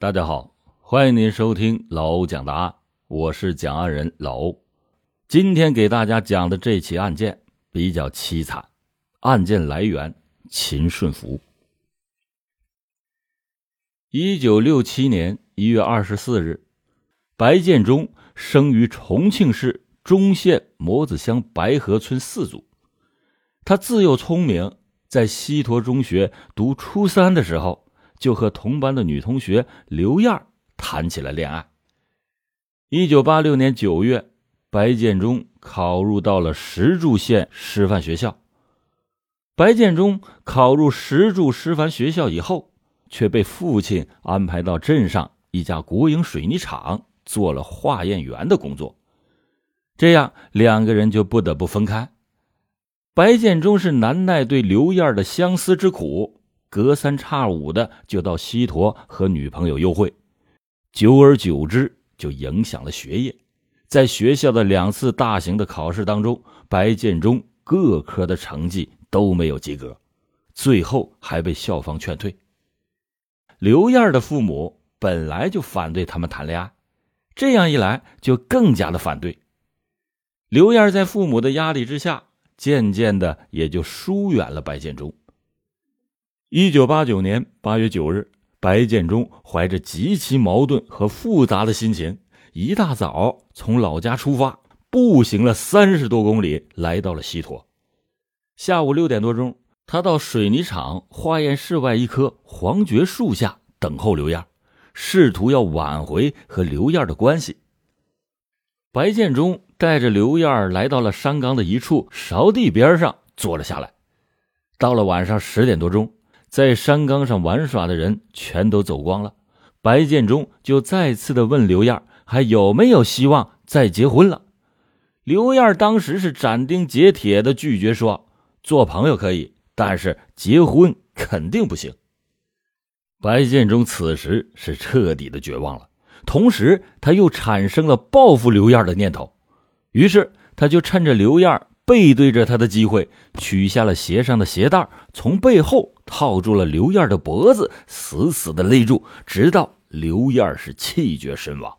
大家好，欢迎您收听老欧讲答案，我是讲案人老欧。今天给大家讲的这起案件比较凄惨，案件来源秦顺福。一九六七年一月二十四日，白建中生于重庆市忠县磨子乡白河村四组。他自幼聪明，在西坨中学读初三的时候。就和同班的女同学刘燕谈起了恋爱。一九八六年九月，白建中考入到了石柱县师范学校。白建中考入石柱师范学校以后，却被父亲安排到镇上一家国营水泥厂做了化验员的工作，这样两个人就不得不分开。白建中是难耐对刘燕的相思之苦。隔三差五的就到西坨和女朋友幽会，久而久之就影响了学业。在学校的两次大型的考试当中，白建中各科的成绩都没有及格，最后还被校方劝退。刘燕的父母本来就反对他们谈恋爱，这样一来就更加的反对。刘燕在父母的压力之下，渐渐的也就疏远了白建中。一九八九年八月九日，白建中怀着极其矛盾和复杂的心情，一大早从老家出发，步行了三十多公里，来到了西坨。下午六点多钟，他到水泥厂化验室外一棵黄桷树下等候刘燕，试图要挽回和刘燕的关系。白建中带着刘燕来到了山岗的一处勺地边上坐了下来。到了晚上十点多钟。在山岗上玩耍的人全都走光了，白建中就再次的问刘燕还有没有希望再结婚了。刘燕当时是斩钉截铁的拒绝说：“做朋友可以，但是结婚肯定不行。”白建中此时是彻底的绝望了，同时他又产生了报复刘燕的念头，于是他就趁着刘燕。背对着他的机会，取下了鞋上的鞋带，从背后套住了刘燕的脖子，死死的勒住，直到刘燕是气绝身亡。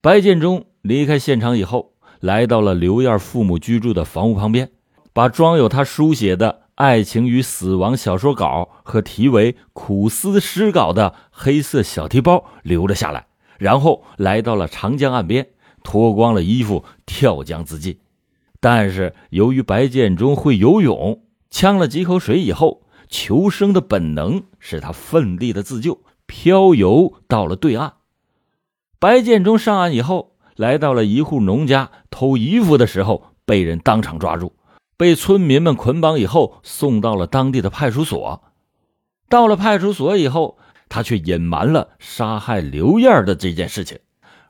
白建中离开现场以后，来到了刘燕父母居住的房屋旁边，把装有他书写的爱情与死亡小说稿和题为“苦思诗稿”的黑色小提包留了下来，然后来到了长江岸边，脱光了衣服跳江自尽。但是由于白建中会游泳，呛了几口水以后，求生的本能使他奋力的自救，漂游到了对岸。白建中上岸以后，来到了一户农家偷衣服的时候，被人当场抓住，被村民们捆绑以后，送到了当地的派出所。到了派出所以后，他却隐瞒了杀害刘燕的这件事情。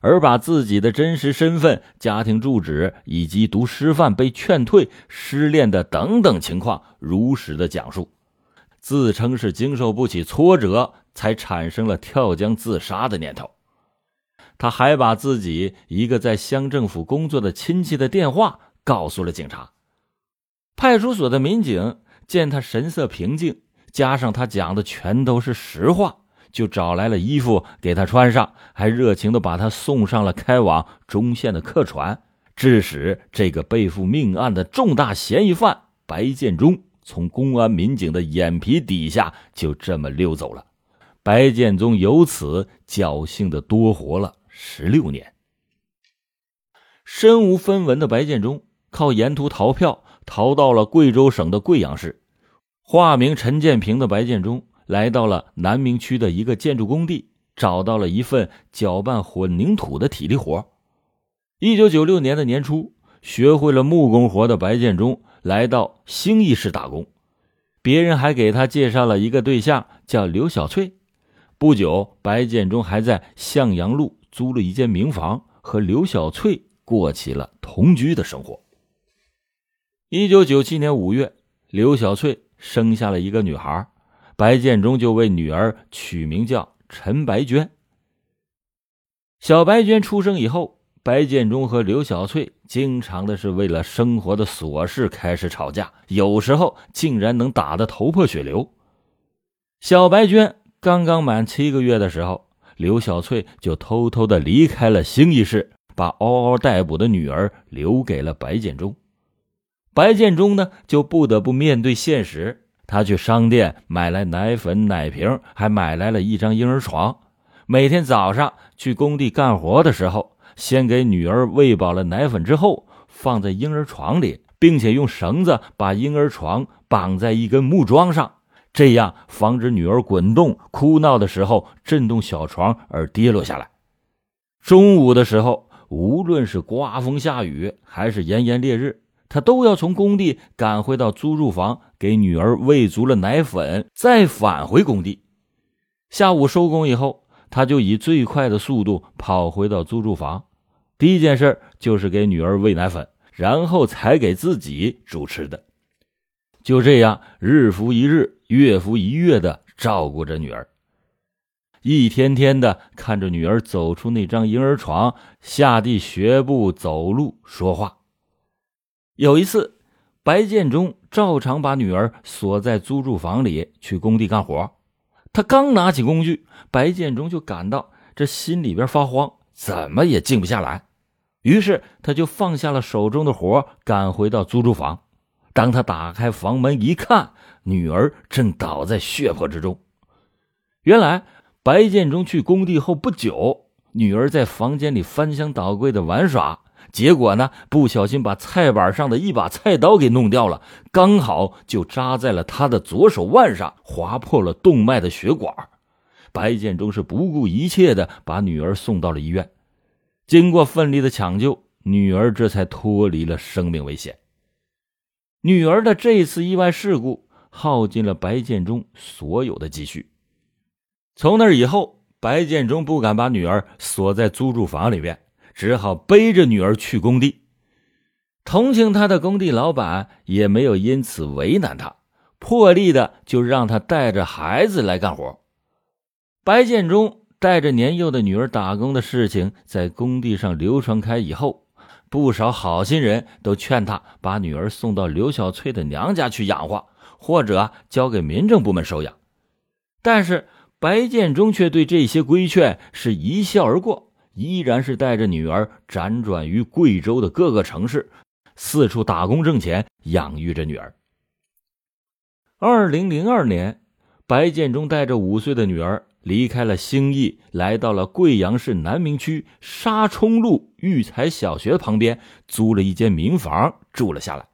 而把自己的真实身份、家庭住址以及读师范被劝退、失恋的等等情况如实的讲述，自称是经受不起挫折才产生了跳江自杀的念头。他还把自己一个在乡政府工作的亲戚的电话告诉了警察。派出所的民警见他神色平静，加上他讲的全都是实话。就找来了衣服给他穿上，还热情的把他送上了开往中县的客船，致使这个背负命案的重大嫌疑犯白建中从公安民警的眼皮底下就这么溜走了。白建中由此侥幸的多活了十六年。身无分文的白建中靠沿途逃票逃到了贵州省的贵阳市，化名陈建平的白建中。来到了南明区的一个建筑工地，找到了一份搅拌混凝土的体力活。一九九六年的年初，学会了木工活的白建中来到兴义市打工，别人还给他介绍了一个对象，叫刘小翠。不久，白建中还在向阳路租了一间民房，和刘小翠过起了同居的生活。一九九七年五月，刘小翠生下了一个女孩。白建中就为女儿取名叫陈白娟。小白娟出生以后，白建中和刘小翠经常的是为了生活的琐事开始吵架，有时候竟然能打得头破血流。小白娟刚刚满七个月的时候，刘小翠就偷偷的离开了兴义市，把嗷嗷待哺的女儿留给了白建中。白建中呢，就不得不面对现实，他去商店买来奶粉、奶瓶，还买来了一张婴儿床。每天早上去工地干活的时候，先给女儿喂饱了奶粉之后，放在婴儿床里，并且用绳子把婴儿床绑在一根木桩上。这样防止女儿滚动、哭闹的时候震动小床而跌落下来。中午的时候，无论是刮风下雨还是炎炎烈日，他都要从工地赶回到租住房，给女儿喂足了奶粉，再返回工地。下午收工以后，他就以最快的速度跑回到租住房，第一件事就是给女儿喂奶粉，然后才给自己煮吃的。就这样，日复一日，月复一月的照顾着女儿，一天天的看着女儿走出那张婴儿床，下地学步、走路、说话。有一次，白建中照常把女儿锁在租住房里去工地干活。他刚拿起工具，白建中就感到这心里边发慌，怎么也静不下来。于是他就放下了手中的活，赶回到租住房。当他打开房门一看，女儿正倒在血泊之中。原来白建中去工地后不久，女儿在房间里翻箱倒柜的玩耍，结果呢不小心把菜板上的一把菜刀给弄掉了，刚好就扎在了他的左手腕上，划破了动脉的血管。白建中是不顾一切的把女儿送到了医院，经过奋力的抢救，女儿这才脱离了生命危险。女儿的这次意外事故耗尽了白建中所有的积蓄。从那以后，白建中不敢把女儿锁在租住房里边，只好背着女儿去工地。同情他的工地老板也没有因此为难他，破例的就让他带着孩子来干活。白建中带着年幼的女儿打工的事情在工地上流传开以后。不少好心人都劝他把女儿送到刘小翠的娘家去养活，或者交给民政部门收养。但是白建中却对这些规劝是一笑而过，依然是带着女儿辗转于贵州的各个城市，四处打工挣钱，养育着女儿。二零零二年，白建中带着五岁的女儿。离开了兴义，来到了贵阳市南明区沙冲路育才小学旁边，租了一间民房住了下来。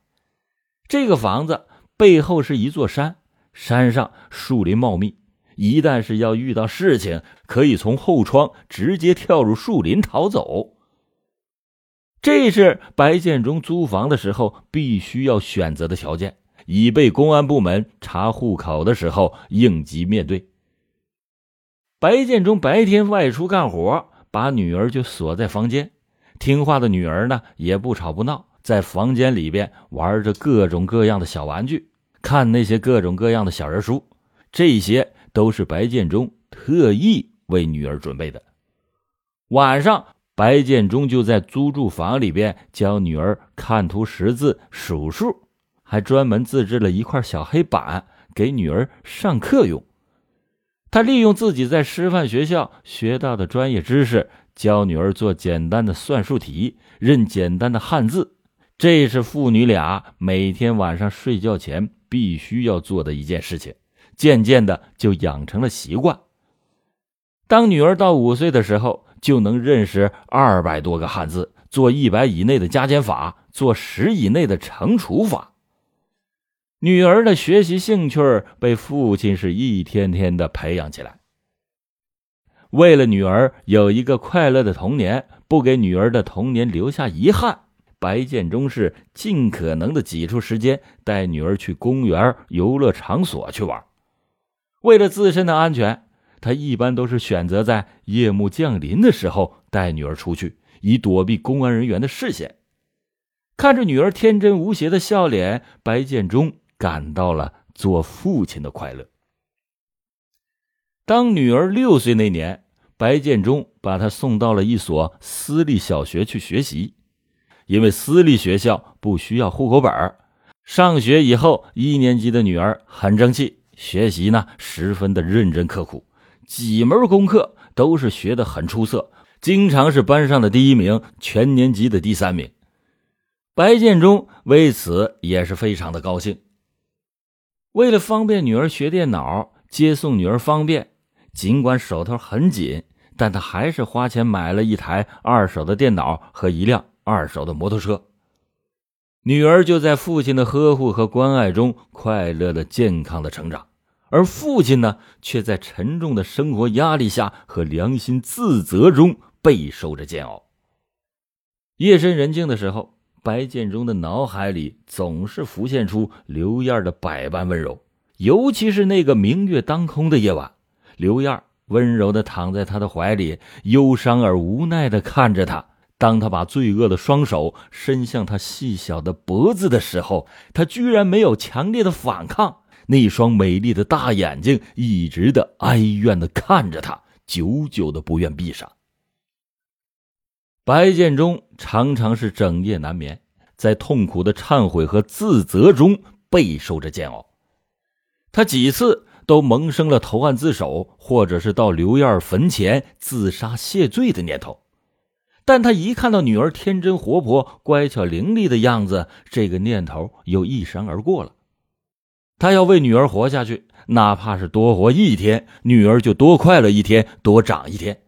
这个房子背后是一座山，山上树林茂密，一旦是要遇到事情，可以从后窗直接跳入树林逃走。这是白建中租房的时候必须要选择的条件，以备公安部门查户口的时候应急面对。白建中白天外出干活，把女儿就锁在房间。听话的女儿呢，也不吵不闹，在房间里边玩着各种各样的小玩具，看那些各种各样的小人书。这些都是白建中特意为女儿准备的。晚上，白建中就在租住房里边教女儿看图识字、数数，还专门自制了一块小黑板给女儿上课用。他利用自己在师范学校学到的专业知识，教女儿做简单的算术题，认简单的汉字。这是父女俩每天晚上睡觉前必须要做的一件事情。渐渐的就养成了习惯。当女儿到五岁的时候，就能认识二百多个汉字，做一百以内的加减法，做十以内的乘除法。女儿的学习兴趣被父亲是一天天的培养起来。为了女儿有一个快乐的童年，不给女儿的童年留下遗憾，白建中是尽可能的挤出时间带女儿去公园、游乐场所去玩。为了自身的安全，他一般都是选择在夜幕降临的时候带女儿出去，以躲避公安人员的视线。看着女儿天真无邪的笑脸，白建中。感到了做父亲的快乐。当女儿六岁那年，白建中把她送到了一所私立小学去学习，因为私立学校不需要户口本上学以后，一年级的女儿很争气，学习呢十分的认真刻苦，几门功课都是学得很出色，经常是班上的第一名，全年级的第三名。白建中为此也是非常的高兴。为了方便女儿学电脑，接送女儿方便，尽管手头很紧，但他还是花钱买了一台二手的电脑和一辆二手的摩托车。女儿就在父亲的呵护和关爱中快乐的、健康的成长，而父亲呢，却在沉重的生活压力下和良心自责中备受着煎熬。夜深人静的时候。白建中的脑海里总是浮现出刘燕的百般温柔，尤其是那个明月当空的夜晚，刘燕温柔的躺在他的怀里，忧伤而无奈的看着他。当他把罪恶的双手伸向他细小的脖子的时候，他居然没有强烈的反抗。那双美丽的大眼睛一直的哀怨的看着他，久久的不愿闭上。白建中常常是整夜难眠，在痛苦的忏悔和自责中备受着煎熬。他几次都萌生了投案自首，或者是到刘燕坟前自杀谢罪的念头。但他一看到女儿天真活泼、乖巧伶俐的样子，这个念头又一闪而过了。他要为女儿活下去，哪怕是多活一天，女儿就多快乐一天，多长一天。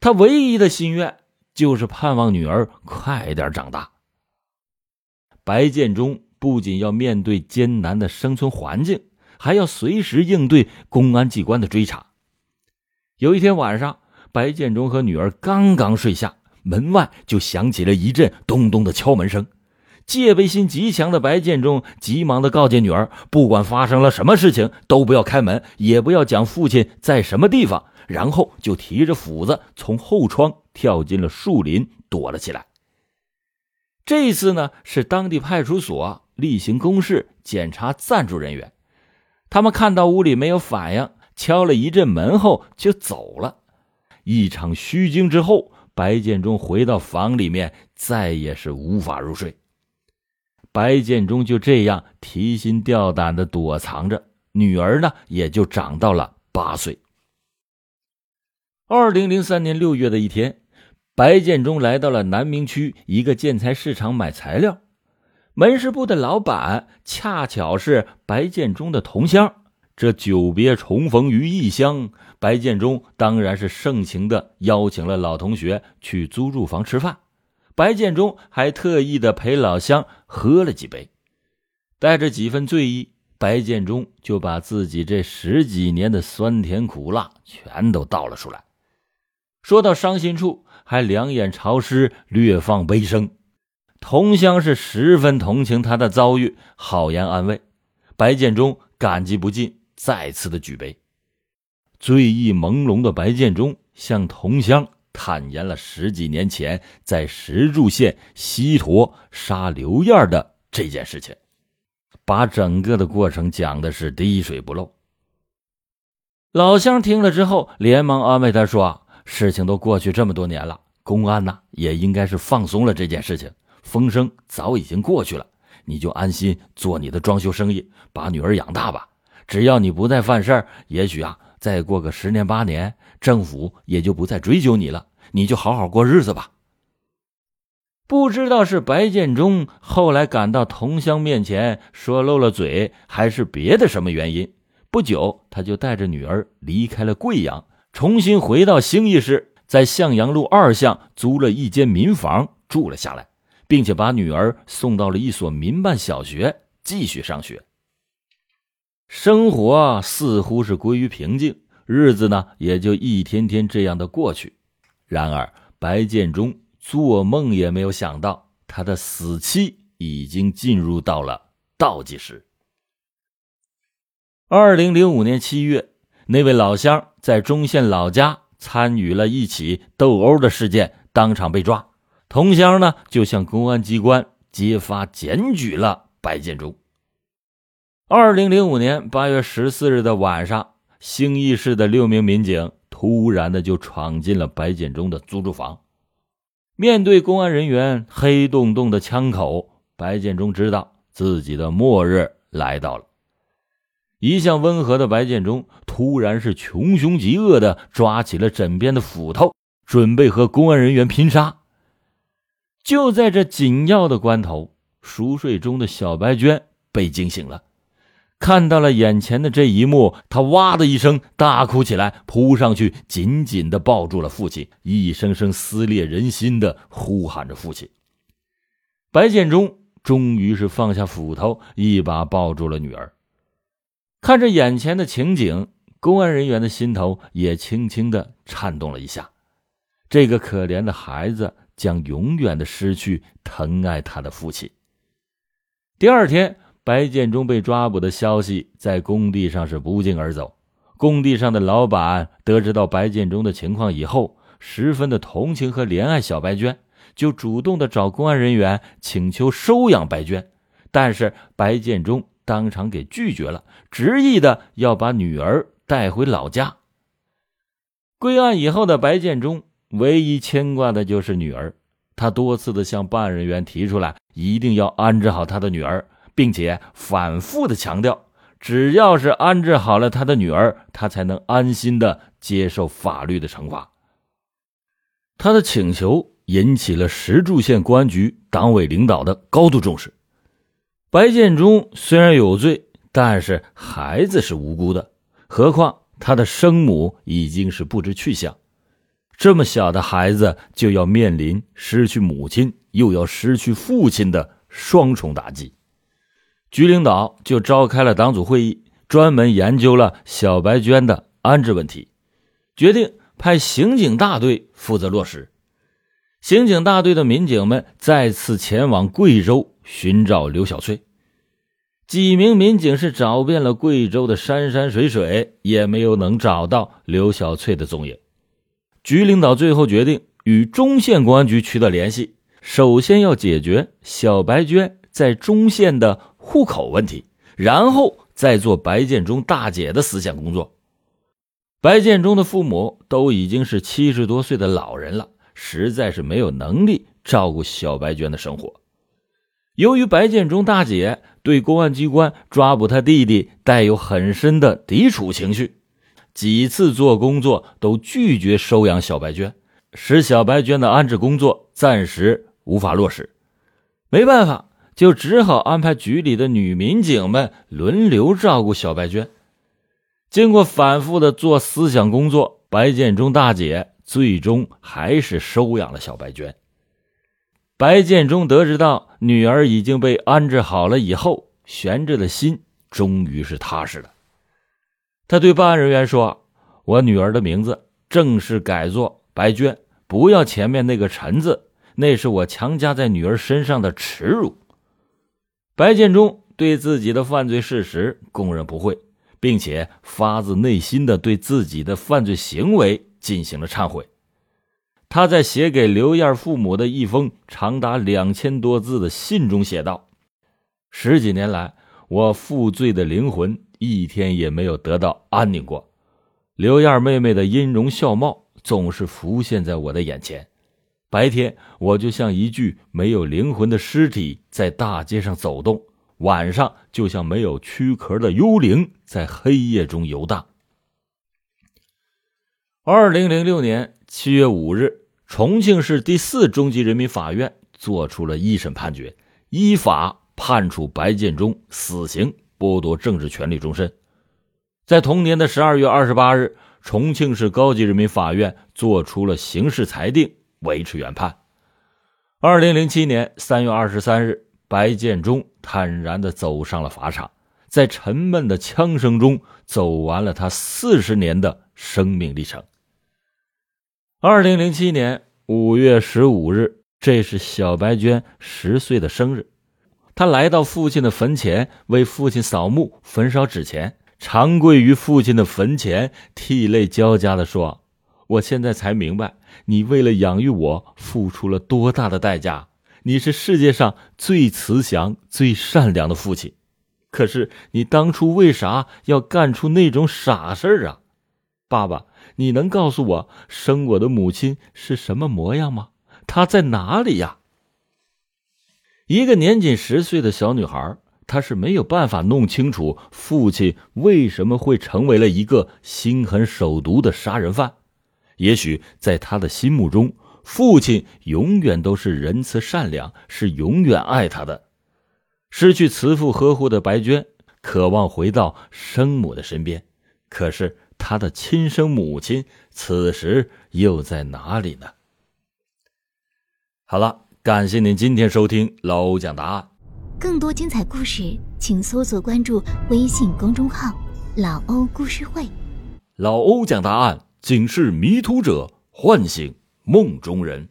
他唯一的心愿。就是盼望女儿快点长大。白建中不仅要面对艰难的生存环境，还要随时应对公安机关的追查。有一天晚上，白建中和女儿刚刚睡下，门外就响起了一阵咚咚的敲门声。戒备心极强的白建中急忙的告诫女儿，不管发生了什么事情，都不要开门，也不要讲父亲在什么地方。然后就提着斧子从后窗跳进了树林，躲了起来。这次呢，是当地派出所例行公事检查暂住人员。他们看到屋里没有反应，敲了一阵门后就走了。一场虚惊之后，白建中回到房里面，再也是无法入睡。白建中就这样提心吊胆的躲藏着，女儿呢，也就长到了八岁。二零零三年六月的一天，白建中来到了南明区一个建材市场买材料，门市部的老板恰巧是白建中的同乡。这久别重逢于异乡，白建中当然是盛情的邀请了老同学去租住房吃饭。白建中还特意的陪老乡喝了几杯，带着几分醉意，白建中就把自己这十几年的酸甜苦辣全都倒了出来。说到伤心处，还两眼潮湿，略放悲声。同乡是十分同情他的遭遇，好言安慰。白建中感激不尽，再次的举杯。醉意朦胧的白建中向同乡坦言了十几年前在石柱县西坨杀刘燕的这件事情，把整个的过程讲的是滴水不漏。老乡听了之后，连忙安慰他说。事情都过去这么多年了，公安呢也应该是放松了这件事情。风声早已经过去了，你就安心做你的装修生意，把女儿养大吧。只要你不再犯事儿，也许啊，再过个十年八年，政府也就不再追究你了。你就好好过日子吧。不知道是白建中后来赶到同乡面前说漏了嘴，还是别的什么原因，不久他就带着女儿离开了贵阳。重新回到兴义市，在向阳路二巷租了一间民房住了下来，并且把女儿送到了一所民办小学继续上学。生活似乎是归于平静，日子呢也就一天天这样的过去。然而，白建中做梦也没有想到，他的死期已经进入到了倒计时。二零零五年七月。那位老乡在中县老家参与了一起斗殴的事件，当场被抓。同乡呢就向公安机关揭发检举了白建中。二零零五年八月十四日的晚上，兴义市的六名民警突然的就闯进了白建中的租住房。面对公安人员黑洞洞的枪口，白建中知道自己的末日来到了。一向温和的白建中突然是穷凶极恶的抓起了枕边的斧头，准备和公安人员拼杀。就在这紧要的关头，熟睡中的小白娟被惊醒了，看到了眼前的这一幕，她哇的一声大哭起来，扑上去紧紧的抱住了父亲，一声声撕裂人心的呼喊着父亲。白建中终于是放下斧头，一把抱住了女儿。看着眼前的情景，公安人员的心头也轻轻的颤动了一下。这个可怜的孩子将永远的失去疼爱他的父亲。第二天，白建中被抓捕的消息在工地上是不胫而走。工地上的老板得知到白建中的情况以后，十分的同情和怜爱小白娟，就主动的找公安人员请求收养白娟，但是白建中。当场给拒绝了，执意的要把女儿带回老家。归案以后的白建中，唯一牵挂的就是女儿。他多次的向办案人员提出来，一定要安置好他的女儿，并且反复的强调，只要是安置好了他的女儿，他才能安心的接受法律的惩罚。他的请求引起了石柱县公安局党委领导的高度重视。白建中虽然有罪，但是孩子是无辜的，何况他的生母已经是不知去向，这么小的孩子就要面临失去母亲又要失去父亲的双重打击。局领导就召开了党组会议，专门研究了小白娟的安置问题，决定派刑警大队负责落实。刑警大队的民警们再次前往贵州。寻找刘小翠，几名民警是找遍了贵州的山山水水，也没有能找到刘小翠的踪影。局领导最后决定与中县公安局取得联系，首先要解决小白娟在中县的户口问题，然后再做白建中大姐的思想工作。白建中的父母都已经是七十多岁的老人了，实在是没有能力照顾小白娟的生活。由于白建中大姐对公安机关抓捕他弟弟带有很深的抵触情绪，几次做工作都拒绝收养小白娟，使小白娟的安置工作暂时无法落实。没办法，就只好安排局里的女民警们轮流照顾小白娟。经过反复的做思想工作，白建中大姐最终还是收养了小白娟。白建中得知到女儿已经被安置好了以后，悬着的心终于是踏实了。他对办案人员说：“我女儿的名字正式改作白娟，不要前面那个陈字，那是我强加在女儿身上的耻辱。”白建中对自己的犯罪事实供认不讳，并且发自内心的对自己的犯罪行为进行了忏悔。他在写给刘燕父母的一封长达两千多字的信中写道：“十几年来，我负罪的灵魂一天也没有得到安宁过。刘燕妹妹的音容笑貌总是浮现在我的眼前。白天，我就像一具没有灵魂的尸体在大街上走动；晚上，就像没有躯壳的幽灵在黑夜中游荡。”二零零六年。七月五日，重庆市第四中级人民法院作出了一审判决，依法判处白建中死刑，剥夺政治权利终身。在同年的十二月二十八日，重庆市高级人民法院作出了刑事裁定，维持原判。二零零七年三月二十三日，白建中坦然地走上了法场，在沉闷的枪声中走完了他四十年的生命历程。二零零七年五月十五日，这是小白娟十岁的生日。她来到父亲的坟前，为父亲扫墓、焚烧纸钱，长跪于父亲的坟前，涕泪交加的说：“我现在才明白，你为了养育我付出了多大的代价。你是世界上最慈祥、最善良的父亲，可是你当初为啥要干出那种傻事儿啊，爸爸？”你能告诉我生我的母亲是什么模样吗？她在哪里呀？一个年仅十岁的小女孩，她是没有办法弄清楚父亲为什么会成为了一个心狠手毒的杀人犯。也许在她的心目中，父亲永远都是仁慈善良，是永远爱她的。失去慈父呵护的白娟，渴望回到生母的身边，可是她的亲生母亲此时又在哪里呢？好了，感谢您今天收听老欧讲答案。更多精彩故事，请搜索关注微信公众号“老欧故事会”。老欧讲答案，警示迷途者，唤醒梦中人。